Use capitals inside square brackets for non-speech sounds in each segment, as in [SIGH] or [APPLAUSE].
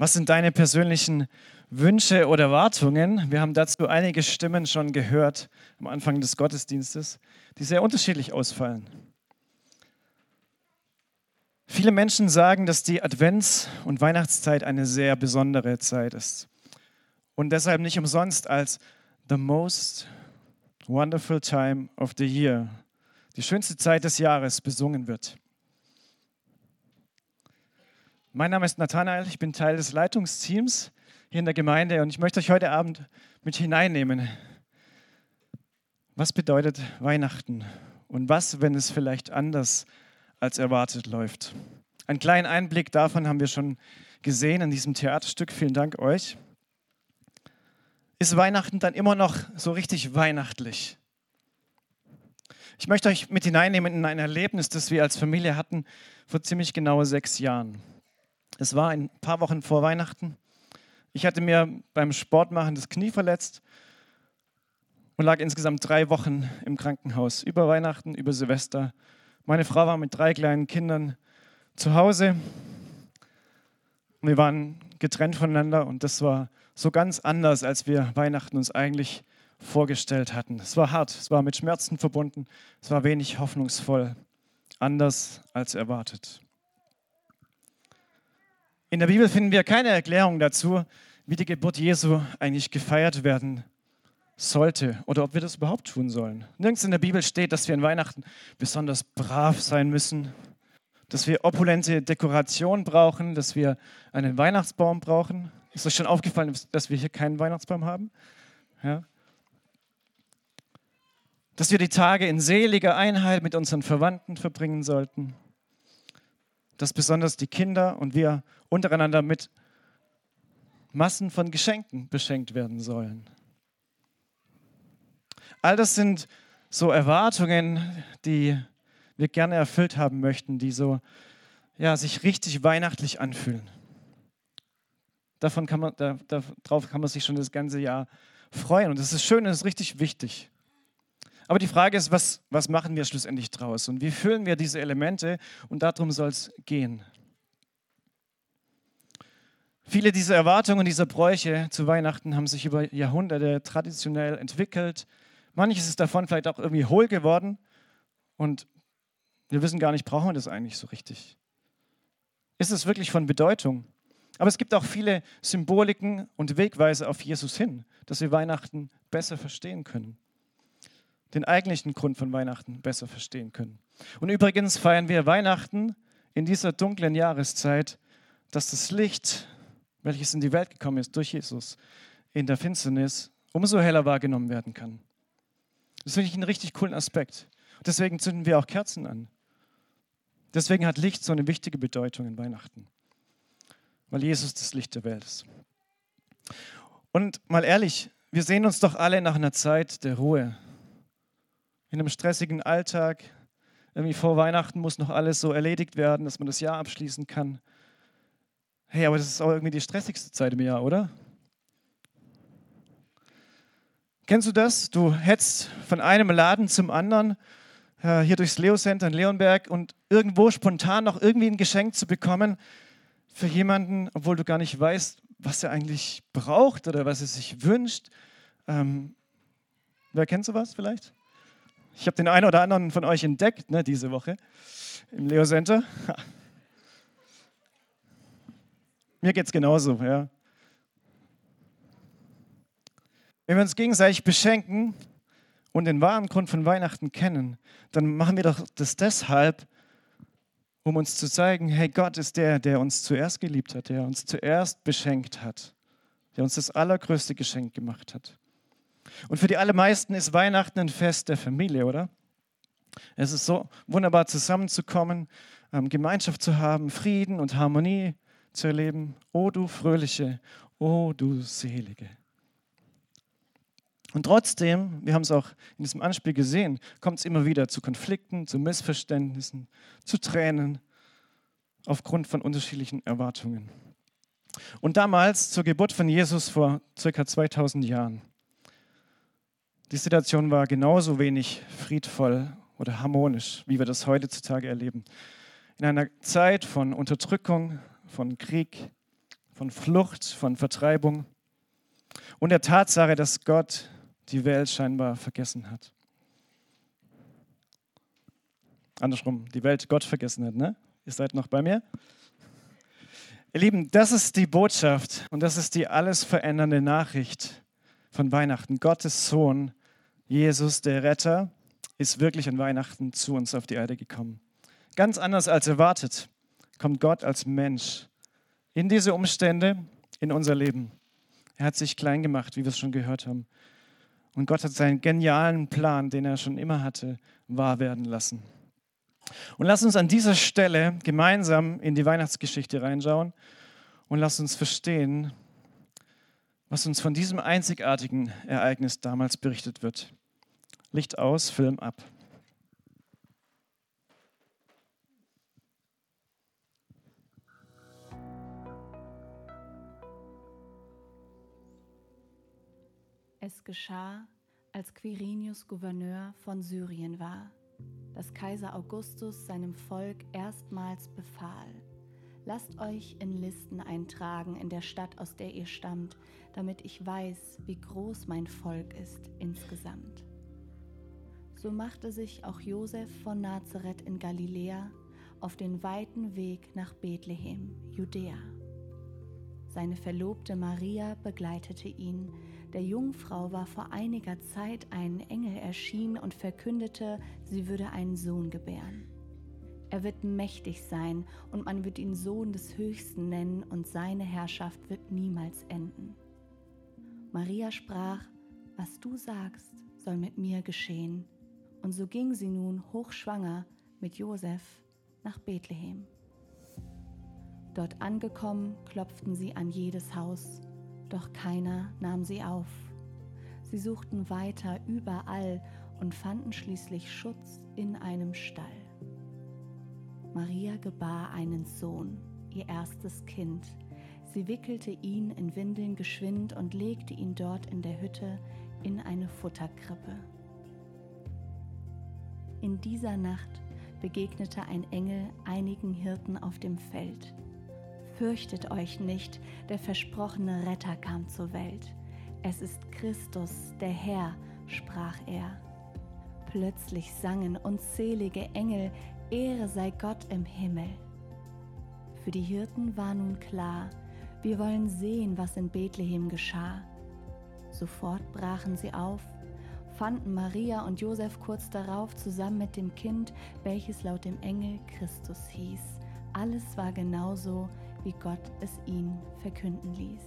Was sind deine persönlichen Wünsche oder Erwartungen? Wir haben dazu einige Stimmen schon gehört am Anfang des Gottesdienstes, die sehr unterschiedlich ausfallen. Viele Menschen sagen, dass die Advents- und Weihnachtszeit eine sehr besondere Zeit ist und deshalb nicht umsonst als the most wonderful time of the year, die schönste Zeit des Jahres besungen wird. Mein Name ist Nathanael, ich bin Teil des Leitungsteams hier in der Gemeinde und ich möchte euch heute Abend mit hineinnehmen. Was bedeutet Weihnachten und was, wenn es vielleicht anders als erwartet läuft? Einen kleinen Einblick davon haben wir schon gesehen in diesem Theaterstück. Vielen Dank euch. Ist Weihnachten dann immer noch so richtig weihnachtlich? Ich möchte euch mit hineinnehmen in ein Erlebnis, das wir als Familie hatten vor ziemlich genau sechs Jahren. Es war ein paar Wochen vor Weihnachten. Ich hatte mir beim Sportmachen das Knie verletzt und lag insgesamt drei Wochen im Krankenhaus. Über Weihnachten, über Silvester. Meine Frau war mit drei kleinen Kindern zu Hause. Wir waren getrennt voneinander und das war so ganz anders, als wir Weihnachten uns eigentlich vorgestellt hatten. Es war hart, es war mit Schmerzen verbunden, es war wenig hoffnungsvoll, anders als erwartet. In der Bibel finden wir keine Erklärung dazu, wie die Geburt Jesu eigentlich gefeiert werden sollte oder ob wir das überhaupt tun sollen. Nirgends in der Bibel steht, dass wir in Weihnachten besonders brav sein müssen, dass wir opulente Dekoration brauchen, dass wir einen Weihnachtsbaum brauchen. Ist euch schon aufgefallen, dass wir hier keinen Weihnachtsbaum haben? Ja. Dass wir die Tage in seliger Einheit mit unseren Verwandten verbringen sollten dass besonders die Kinder und wir untereinander mit Massen von Geschenken beschenkt werden sollen. All das sind so Erwartungen, die wir gerne erfüllt haben möchten, die so ja, sich richtig weihnachtlich anfühlen. Davon kann man, da, darauf kann man sich schon das ganze Jahr freuen. Und das ist schön und das ist richtig wichtig. Aber die Frage ist, was, was machen wir schlussendlich draus und wie füllen wir diese Elemente und darum soll es gehen. Viele dieser Erwartungen, dieser Bräuche zu Weihnachten haben sich über Jahrhunderte traditionell entwickelt. Manches ist davon vielleicht auch irgendwie hohl geworden und wir wissen gar nicht, brauchen wir das eigentlich so richtig? Ist es wirklich von Bedeutung? Aber es gibt auch viele Symboliken und Wegweise auf Jesus hin, dass wir Weihnachten besser verstehen können den eigentlichen Grund von Weihnachten besser verstehen können. Und übrigens feiern wir Weihnachten in dieser dunklen Jahreszeit, dass das Licht, welches in die Welt gekommen ist durch Jesus, in der Finsternis umso heller wahrgenommen werden kann. Das finde ich einen richtig coolen Aspekt. Deswegen zünden wir auch Kerzen an. Deswegen hat Licht so eine wichtige Bedeutung in Weihnachten, weil Jesus das Licht der Welt ist. Und mal ehrlich, wir sehen uns doch alle nach einer Zeit der Ruhe, in einem stressigen Alltag. Irgendwie vor Weihnachten muss noch alles so erledigt werden, dass man das Jahr abschließen kann. Hey, aber das ist auch irgendwie die stressigste Zeit im Jahr, oder? Kennst du das? Du hetzt von einem Laden zum anderen äh, hier durchs Leo Center in Leonberg und irgendwo spontan noch irgendwie ein Geschenk zu bekommen für jemanden, obwohl du gar nicht weißt, was er eigentlich braucht oder was er sich wünscht. Ähm, wer kennt sowas vielleicht? Ich habe den einen oder anderen von euch entdeckt ne, diese Woche im Leo Center. [LAUGHS] Mir geht es genauso. Ja. Wenn wir uns gegenseitig beschenken und den wahren Grund von Weihnachten kennen, dann machen wir doch das deshalb, um uns zu zeigen, hey, Gott ist der, der uns zuerst geliebt hat, der uns zuerst beschenkt hat, der uns das allergrößte Geschenk gemacht hat. Und für die allermeisten ist Weihnachten ein Fest der Familie, oder? Es ist so wunderbar zusammenzukommen, ähm, Gemeinschaft zu haben, Frieden und Harmonie zu erleben. O du fröhliche, o du selige. Und trotzdem, wir haben es auch in diesem Anspiel gesehen, kommt es immer wieder zu Konflikten, zu Missverständnissen, zu Tränen aufgrund von unterschiedlichen Erwartungen. Und damals, zur Geburt von Jesus vor circa 2000 Jahren, die Situation war genauso wenig friedvoll oder harmonisch, wie wir das heutzutage erleben. In einer Zeit von Unterdrückung, von Krieg, von Flucht, von Vertreibung und der Tatsache, dass Gott die Welt scheinbar vergessen hat. Andersrum, die Welt Gott vergessen hat, ne? Ihr seid noch bei mir? Ihr Lieben, das ist die Botschaft und das ist die alles verändernde Nachricht von Weihnachten. Gottes Sohn, Jesus, der Retter, ist wirklich an Weihnachten zu uns auf die Erde gekommen. Ganz anders als erwartet kommt Gott als Mensch in diese Umstände, in unser Leben. Er hat sich klein gemacht, wie wir es schon gehört haben. Und Gott hat seinen genialen Plan, den er schon immer hatte, wahr werden lassen. Und lass uns an dieser Stelle gemeinsam in die Weihnachtsgeschichte reinschauen und lass uns verstehen, was uns von diesem einzigartigen Ereignis damals berichtet wird. Licht aus, Film ab. Es geschah, als Quirinius Gouverneur von Syrien war, dass Kaiser Augustus seinem Volk erstmals befahl, lasst euch in Listen eintragen in der Stadt, aus der ihr stammt, damit ich weiß, wie groß mein Volk ist insgesamt. So machte sich auch Josef von Nazareth in Galiläa auf den weiten Weg nach Bethlehem, Judäa. Seine Verlobte Maria begleitete ihn, der Jungfrau war vor einiger Zeit ein Engel erschienen und verkündete, sie würde einen Sohn gebären. Er wird mächtig sein und man wird ihn Sohn des Höchsten nennen und seine Herrschaft wird niemals enden. Maria sprach, was du sagst, soll mit mir geschehen. Und so ging sie nun hochschwanger mit Josef nach Bethlehem. Dort angekommen, klopften sie an jedes Haus doch keiner nahm sie auf. Sie suchten weiter überall und fanden schließlich Schutz in einem Stall. Maria gebar einen Sohn, ihr erstes Kind. Sie wickelte ihn in Windeln geschwind und legte ihn dort in der Hütte in eine Futterkrippe. In dieser Nacht begegnete ein Engel einigen Hirten auf dem Feld. Fürchtet euch nicht, der versprochene Retter kam zur Welt. Es ist Christus, der Herr, sprach er. Plötzlich sangen unzählige Engel, Ehre sei Gott im Himmel. Für die Hirten war nun klar, wir wollen sehen, was in Bethlehem geschah. Sofort brachen sie auf, fanden Maria und Josef kurz darauf zusammen mit dem Kind, welches laut dem Engel Christus hieß. Alles war genauso, wie Gott es ihn verkünden ließ.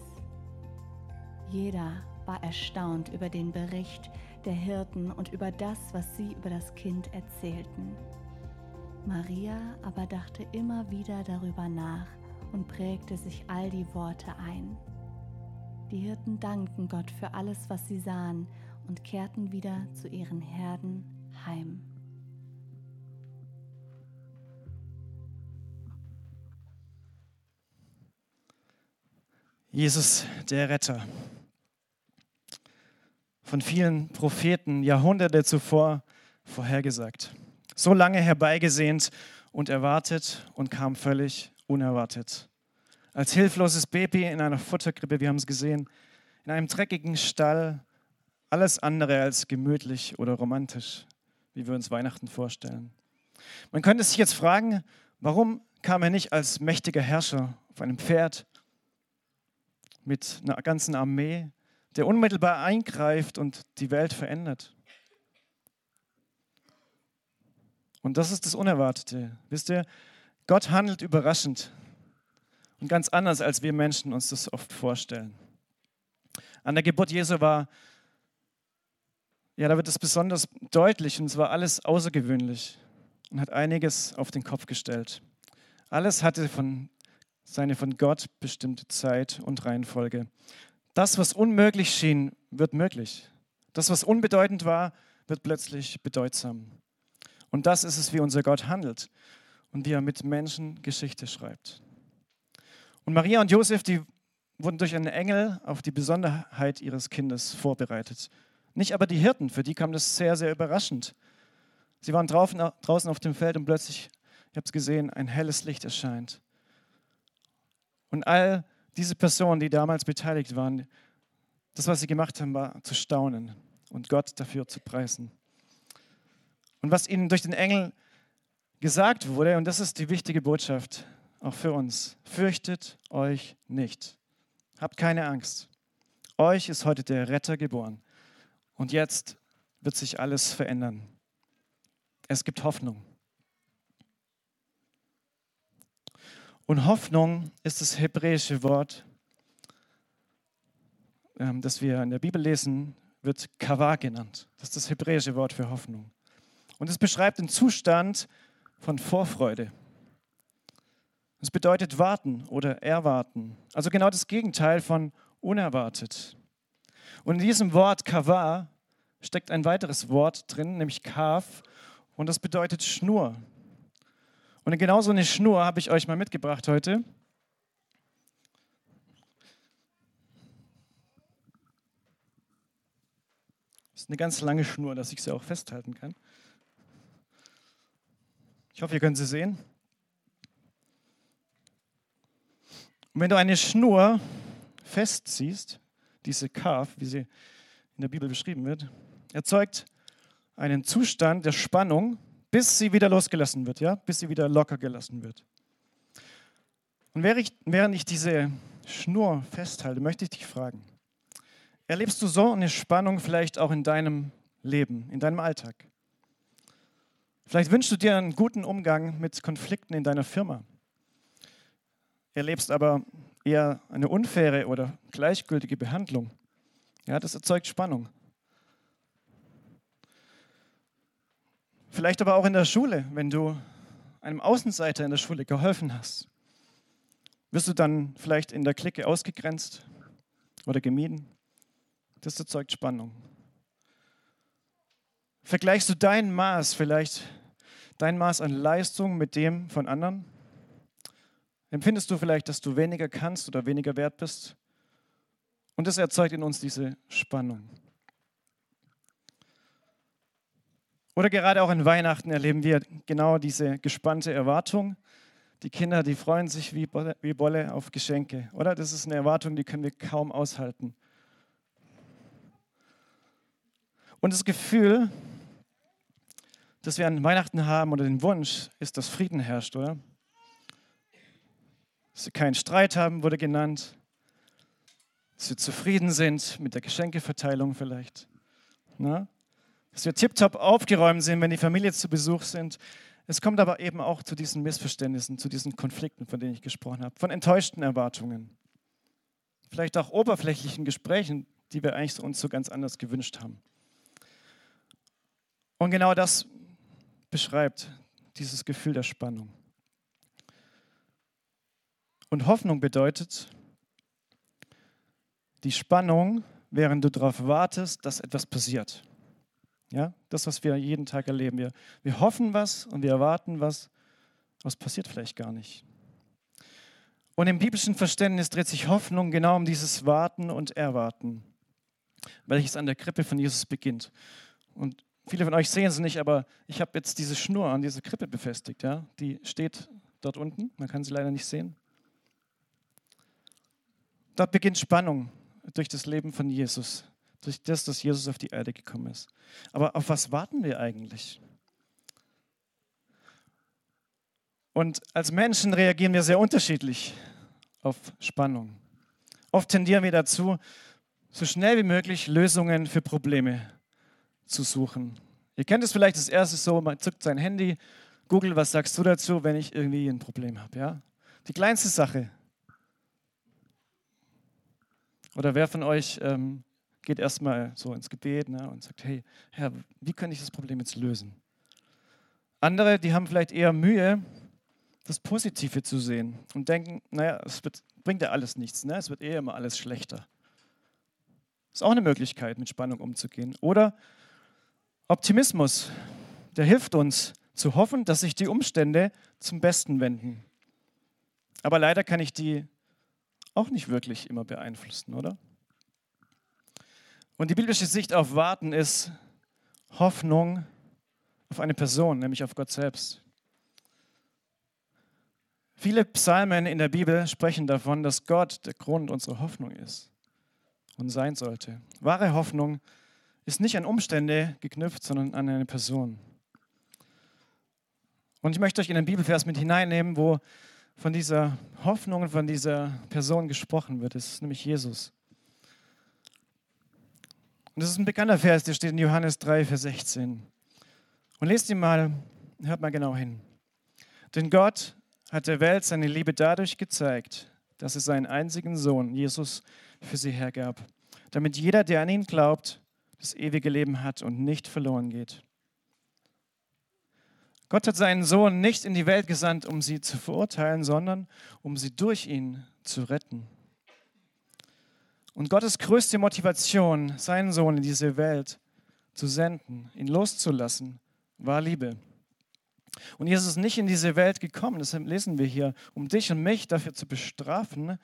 Jeder war erstaunt über den Bericht der Hirten und über das, was sie über das Kind erzählten. Maria aber dachte immer wieder darüber nach und prägte sich all die Worte ein. Die Hirten dankten Gott für alles, was sie sahen und kehrten wieder zu ihren Herden heim. Jesus, der Retter. Von vielen Propheten Jahrhunderte zuvor vorhergesagt. So lange herbeigesehnt und erwartet und kam völlig unerwartet. Als hilfloses Baby in einer Futterkrippe, wir haben es gesehen, in einem dreckigen Stall, alles andere als gemütlich oder romantisch, wie wir uns Weihnachten vorstellen. Man könnte sich jetzt fragen, warum kam er nicht als mächtiger Herrscher auf einem Pferd mit einer ganzen Armee, der unmittelbar eingreift und die Welt verändert. Und das ist das Unerwartete. Wisst ihr, Gott handelt überraschend und ganz anders, als wir Menschen uns das oft vorstellen. An der Geburt Jesu war, ja, da wird es besonders deutlich und es war alles außergewöhnlich und hat einiges auf den Kopf gestellt. Alles hatte von seine von Gott bestimmte Zeit und Reihenfolge. Das, was unmöglich schien, wird möglich. Das, was unbedeutend war, wird plötzlich bedeutsam. Und das ist es, wie unser Gott handelt und wie er mit Menschen Geschichte schreibt. Und Maria und Josef, die wurden durch einen Engel auf die Besonderheit ihres Kindes vorbereitet. Nicht aber die Hirten, für die kam das sehr, sehr überraschend. Sie waren draußen auf dem Feld und plötzlich, ihr habt es gesehen, ein helles Licht erscheint. Und all diese Personen, die damals beteiligt waren, das, was sie gemacht haben, war zu staunen und Gott dafür zu preisen. Und was ihnen durch den Engel gesagt wurde, und das ist die wichtige Botschaft auch für uns, fürchtet euch nicht. Habt keine Angst. Euch ist heute der Retter geboren. Und jetzt wird sich alles verändern. Es gibt Hoffnung. Und Hoffnung ist das hebräische Wort, ähm, das wir in der Bibel lesen, wird Kavah genannt. Das ist das hebräische Wort für Hoffnung. Und es beschreibt den Zustand von Vorfreude. Es bedeutet warten oder erwarten. Also genau das Gegenteil von unerwartet. Und in diesem Wort Kavah steckt ein weiteres Wort drin, nämlich Kaf, und das bedeutet Schnur. Und genau so eine Schnur habe ich euch mal mitgebracht heute. Das ist eine ganz lange Schnur, dass ich sie auch festhalten kann. Ich hoffe, ihr könnt sie sehen. Und wenn du eine Schnur festziehst, diese Kaf, wie sie in der Bibel beschrieben wird, erzeugt einen Zustand der Spannung, bis sie wieder losgelassen wird, ja, bis sie wieder locker gelassen wird. Und während ich diese Schnur festhalte, möchte ich dich fragen, erlebst du so eine Spannung vielleicht auch in deinem Leben, in deinem Alltag? Vielleicht wünschst du dir einen guten Umgang mit Konflikten in deiner Firma, erlebst aber eher eine unfaire oder gleichgültige Behandlung. Ja, das erzeugt Spannung. Vielleicht aber auch in der Schule, wenn du einem Außenseiter in der Schule geholfen hast. Wirst du dann vielleicht in der Clique ausgegrenzt oder gemieden? Das erzeugt Spannung. Vergleichst du dein Maß vielleicht, dein Maß an Leistung mit dem von anderen? Empfindest du vielleicht, dass du weniger kannst oder weniger wert bist? Und das erzeugt in uns diese Spannung. Oder gerade auch in Weihnachten erleben wir genau diese gespannte Erwartung. Die Kinder, die freuen sich wie Bolle, wie Bolle auf Geschenke. Oder das ist eine Erwartung, die können wir kaum aushalten. Und das Gefühl, das wir an Weihnachten haben oder den Wunsch, ist, dass Frieden herrscht, oder? Dass wir keinen Streit haben, wurde genannt. Dass wir zufrieden sind mit der Geschenkeverteilung vielleicht. Na? dass wir tiptop aufgeräumt sind, wenn die Familie zu Besuch sind. Es kommt aber eben auch zu diesen Missverständnissen, zu diesen Konflikten, von denen ich gesprochen habe, von enttäuschten Erwartungen. Vielleicht auch oberflächlichen Gesprächen, die wir eigentlich uns so ganz anders gewünscht haben. Und genau das beschreibt dieses Gefühl der Spannung. Und Hoffnung bedeutet die Spannung, während du darauf wartest, dass etwas passiert. Ja, das, was wir jeden Tag erleben. Wir, wir hoffen was und wir erwarten was, was passiert vielleicht gar nicht. Und im biblischen Verständnis dreht sich Hoffnung genau um dieses Warten und Erwarten, welches an der Krippe von Jesus beginnt. Und viele von euch sehen es nicht, aber ich habe jetzt diese Schnur an diese Krippe befestigt. Ja? Die steht dort unten, man kann sie leider nicht sehen. Dort beginnt Spannung durch das Leben von Jesus durch das, dass Jesus auf die Erde gekommen ist. Aber auf was warten wir eigentlich? Und als Menschen reagieren wir sehr unterschiedlich auf Spannung. Oft tendieren wir dazu, so schnell wie möglich Lösungen für Probleme zu suchen. Ihr kennt es vielleicht das erste so, man zückt sein Handy, Google, was sagst du dazu, wenn ich irgendwie ein Problem habe? Ja? Die kleinste Sache. Oder wer von euch ähm, geht erstmal so ins Gebet ne, und sagt, hey, Herr, wie kann ich das Problem jetzt lösen? Andere, die haben vielleicht eher Mühe, das Positive zu sehen und denken, naja, es wird, bringt ja alles nichts, ne? es wird eh immer alles schlechter. Ist auch eine Möglichkeit, mit Spannung umzugehen. Oder Optimismus, der hilft uns zu hoffen, dass sich die Umstände zum Besten wenden. Aber leider kann ich die auch nicht wirklich immer beeinflussen, oder? Und die biblische Sicht auf Warten ist Hoffnung auf eine Person, nämlich auf Gott selbst. Viele Psalmen in der Bibel sprechen davon, dass Gott der Grund unserer Hoffnung ist und sein sollte. Wahre Hoffnung ist nicht an Umstände geknüpft, sondern an eine Person. Und ich möchte euch in den Bibelvers mit hineinnehmen, wo von dieser Hoffnung und von dieser Person gesprochen wird. Das ist nämlich Jesus. Und das ist ein bekannter Vers, der steht in Johannes 3, Vers 16. Und lest ihn mal, hört mal genau hin. Denn Gott hat der Welt seine Liebe dadurch gezeigt, dass er seinen einzigen Sohn, Jesus, für sie hergab, damit jeder, der an ihn glaubt, das ewige Leben hat und nicht verloren geht. Gott hat seinen Sohn nicht in die Welt gesandt, um sie zu verurteilen, sondern um sie durch ihn zu retten. Und Gottes größte Motivation, seinen Sohn in diese Welt zu senden, ihn loszulassen, war Liebe. Und Jesus ist nicht in diese Welt gekommen, das lesen wir hier, um dich und mich dafür zu bestrafen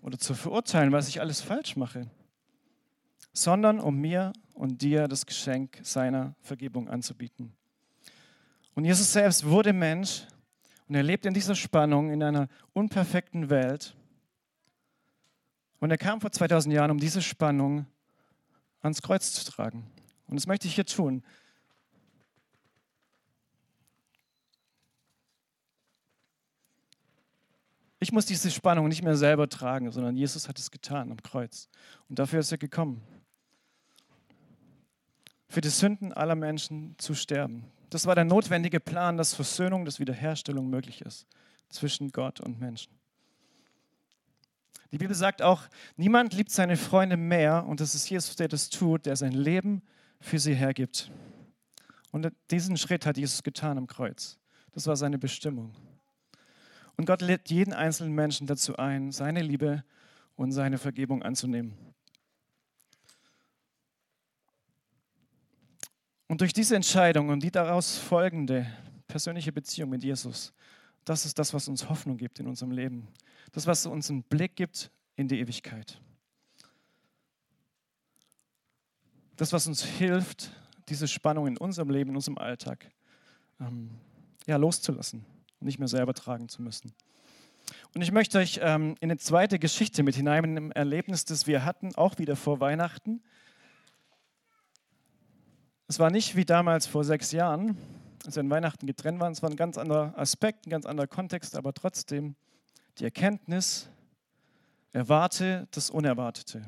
oder zu verurteilen, was ich alles falsch mache, sondern um mir und dir das Geschenk seiner Vergebung anzubieten. Und Jesus selbst wurde Mensch und er lebt in dieser Spannung in einer unperfekten Welt. Und er kam vor 2000 Jahren, um diese Spannung ans Kreuz zu tragen. Und das möchte ich hier tun. Ich muss diese Spannung nicht mehr selber tragen, sondern Jesus hat es getan am Kreuz. Und dafür ist er gekommen. Für die Sünden aller Menschen zu sterben. Das war der notwendige Plan, dass Versöhnung, dass Wiederherstellung möglich ist zwischen Gott und Menschen. Die Bibel sagt auch, niemand liebt seine Freunde mehr und es ist Jesus, der das tut, der sein Leben für sie hergibt. Und diesen Schritt hat Jesus getan am Kreuz. Das war seine Bestimmung. Und Gott lädt jeden einzelnen Menschen dazu ein, seine Liebe und seine Vergebung anzunehmen. Und durch diese Entscheidung und die daraus folgende persönliche Beziehung mit Jesus, das ist das, was uns Hoffnung gibt in unserem Leben. Das, was uns einen Blick gibt in die Ewigkeit. Das, was uns hilft, diese Spannung in unserem Leben, in unserem Alltag ähm, ja, loszulassen nicht mehr selber tragen zu müssen. Und ich möchte euch ähm, in eine zweite Geschichte mit hineinnehmen, ein Erlebnis, das wir hatten, auch wieder vor Weihnachten. Es war nicht wie damals vor sechs Jahren, als wir an Weihnachten getrennt waren. Es war ein ganz anderer Aspekt, ein ganz anderer Kontext, aber trotzdem die Erkenntnis, erwarte das Unerwartete.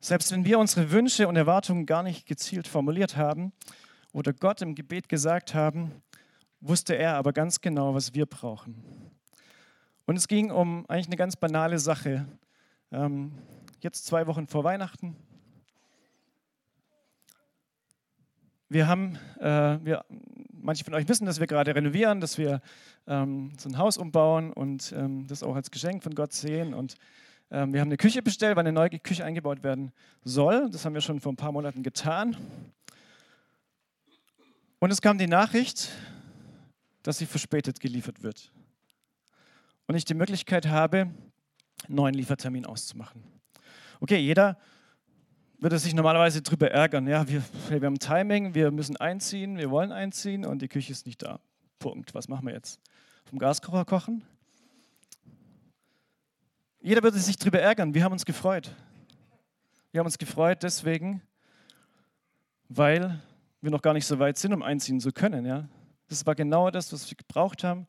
Selbst wenn wir unsere Wünsche und Erwartungen gar nicht gezielt formuliert haben oder Gott im Gebet gesagt haben, wusste er aber ganz genau, was wir brauchen. Und es ging um eigentlich eine ganz banale Sache. Ähm, jetzt zwei Wochen vor Weihnachten. Wir haben, äh, wir, manche von euch wissen, dass wir gerade renovieren, dass wir ähm, so ein Haus umbauen und ähm, das auch als Geschenk von Gott sehen. Und ähm, wir haben eine Küche bestellt, weil eine neue Küche eingebaut werden soll. Das haben wir schon vor ein paar Monaten getan. Und es kam die Nachricht, dass sie verspätet geliefert wird. Und ich die Möglichkeit habe, einen neuen Liefertermin auszumachen. Okay, jeder würde sich normalerweise darüber ärgern. Ja, wir, wir haben Timing, wir müssen einziehen, wir wollen einziehen und die Küche ist nicht da. Punkt. Was machen wir jetzt? Vom Gaskocher kochen? Jeder würde sich darüber ärgern. Wir haben uns gefreut. Wir haben uns gefreut deswegen, weil wir noch gar nicht so weit sind, um einziehen zu können. Ja? Das war genau das, was wir gebraucht haben,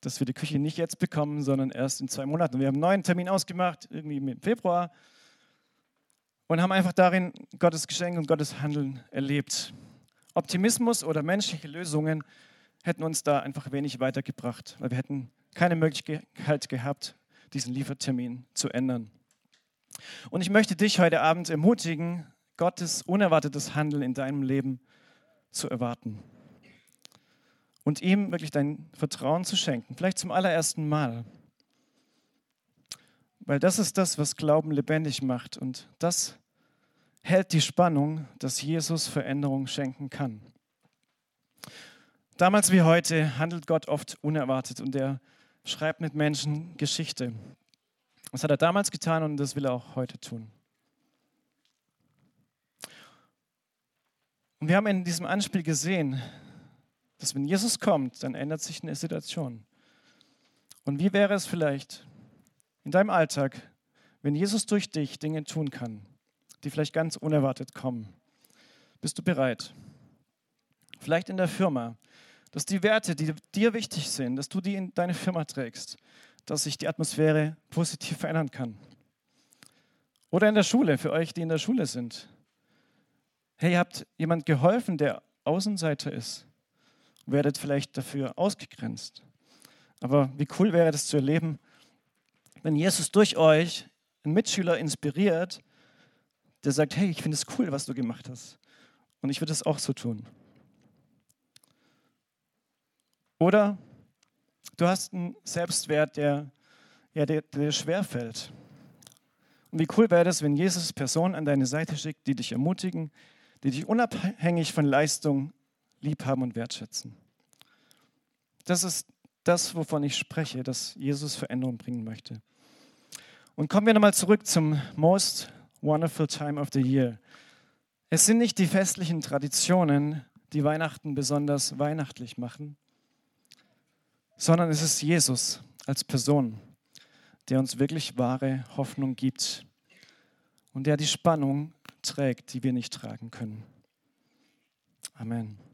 dass wir die Küche nicht jetzt bekommen, sondern erst in zwei Monaten. Wir haben einen neuen Termin ausgemacht, irgendwie im Februar, und haben einfach darin Gottes Geschenk und Gottes Handeln erlebt. Optimismus oder menschliche Lösungen hätten uns da einfach wenig weitergebracht, weil wir hätten keine Möglichkeit gehabt, diesen Liefertermin zu ändern. Und ich möchte dich heute Abend ermutigen, Gottes unerwartetes Handeln in deinem Leben zu erwarten und ihm wirklich dein Vertrauen zu schenken, vielleicht zum allerersten Mal. Weil das ist das, was Glauben lebendig macht und das hält die Spannung, dass Jesus Veränderung schenken kann. Damals wie heute handelt Gott oft unerwartet und er schreibt mit Menschen Geschichte. Das hat er damals getan und das will er auch heute tun. Und wir haben in diesem Anspiel gesehen, dass wenn Jesus kommt, dann ändert sich eine Situation. Und wie wäre es vielleicht in deinem Alltag, wenn Jesus durch dich Dinge tun kann, die vielleicht ganz unerwartet kommen? Bist du bereit? Vielleicht in der Firma, dass die Werte, die dir wichtig sind, dass du die in deine Firma trägst, dass sich die Atmosphäre positiv verändern kann. Oder in der Schule, für euch, die in der Schule sind. Hey, ihr habt jemand geholfen, der Außenseiter ist. Werdet vielleicht dafür ausgegrenzt. Aber wie cool wäre das zu erleben, wenn Jesus durch euch einen Mitschüler inspiriert, der sagt, hey, ich finde es cool, was du gemacht hast. Und ich würde es auch so tun. Oder du hast einen Selbstwert, der, ja, der, der schwerfällt. Und wie cool wäre das, wenn Jesus Personen an deine Seite schickt, die dich ermutigen, die dich unabhängig von Leistung lieb haben und wertschätzen. Das ist das, wovon ich spreche, dass Jesus Veränderung bringen möchte. Und kommen wir nochmal zurück zum Most Wonderful Time of the Year. Es sind nicht die festlichen Traditionen, die Weihnachten besonders weihnachtlich machen, sondern es ist Jesus als Person, der uns wirklich wahre Hoffnung gibt und der die Spannung trägt, die wir nicht tragen können. Amen.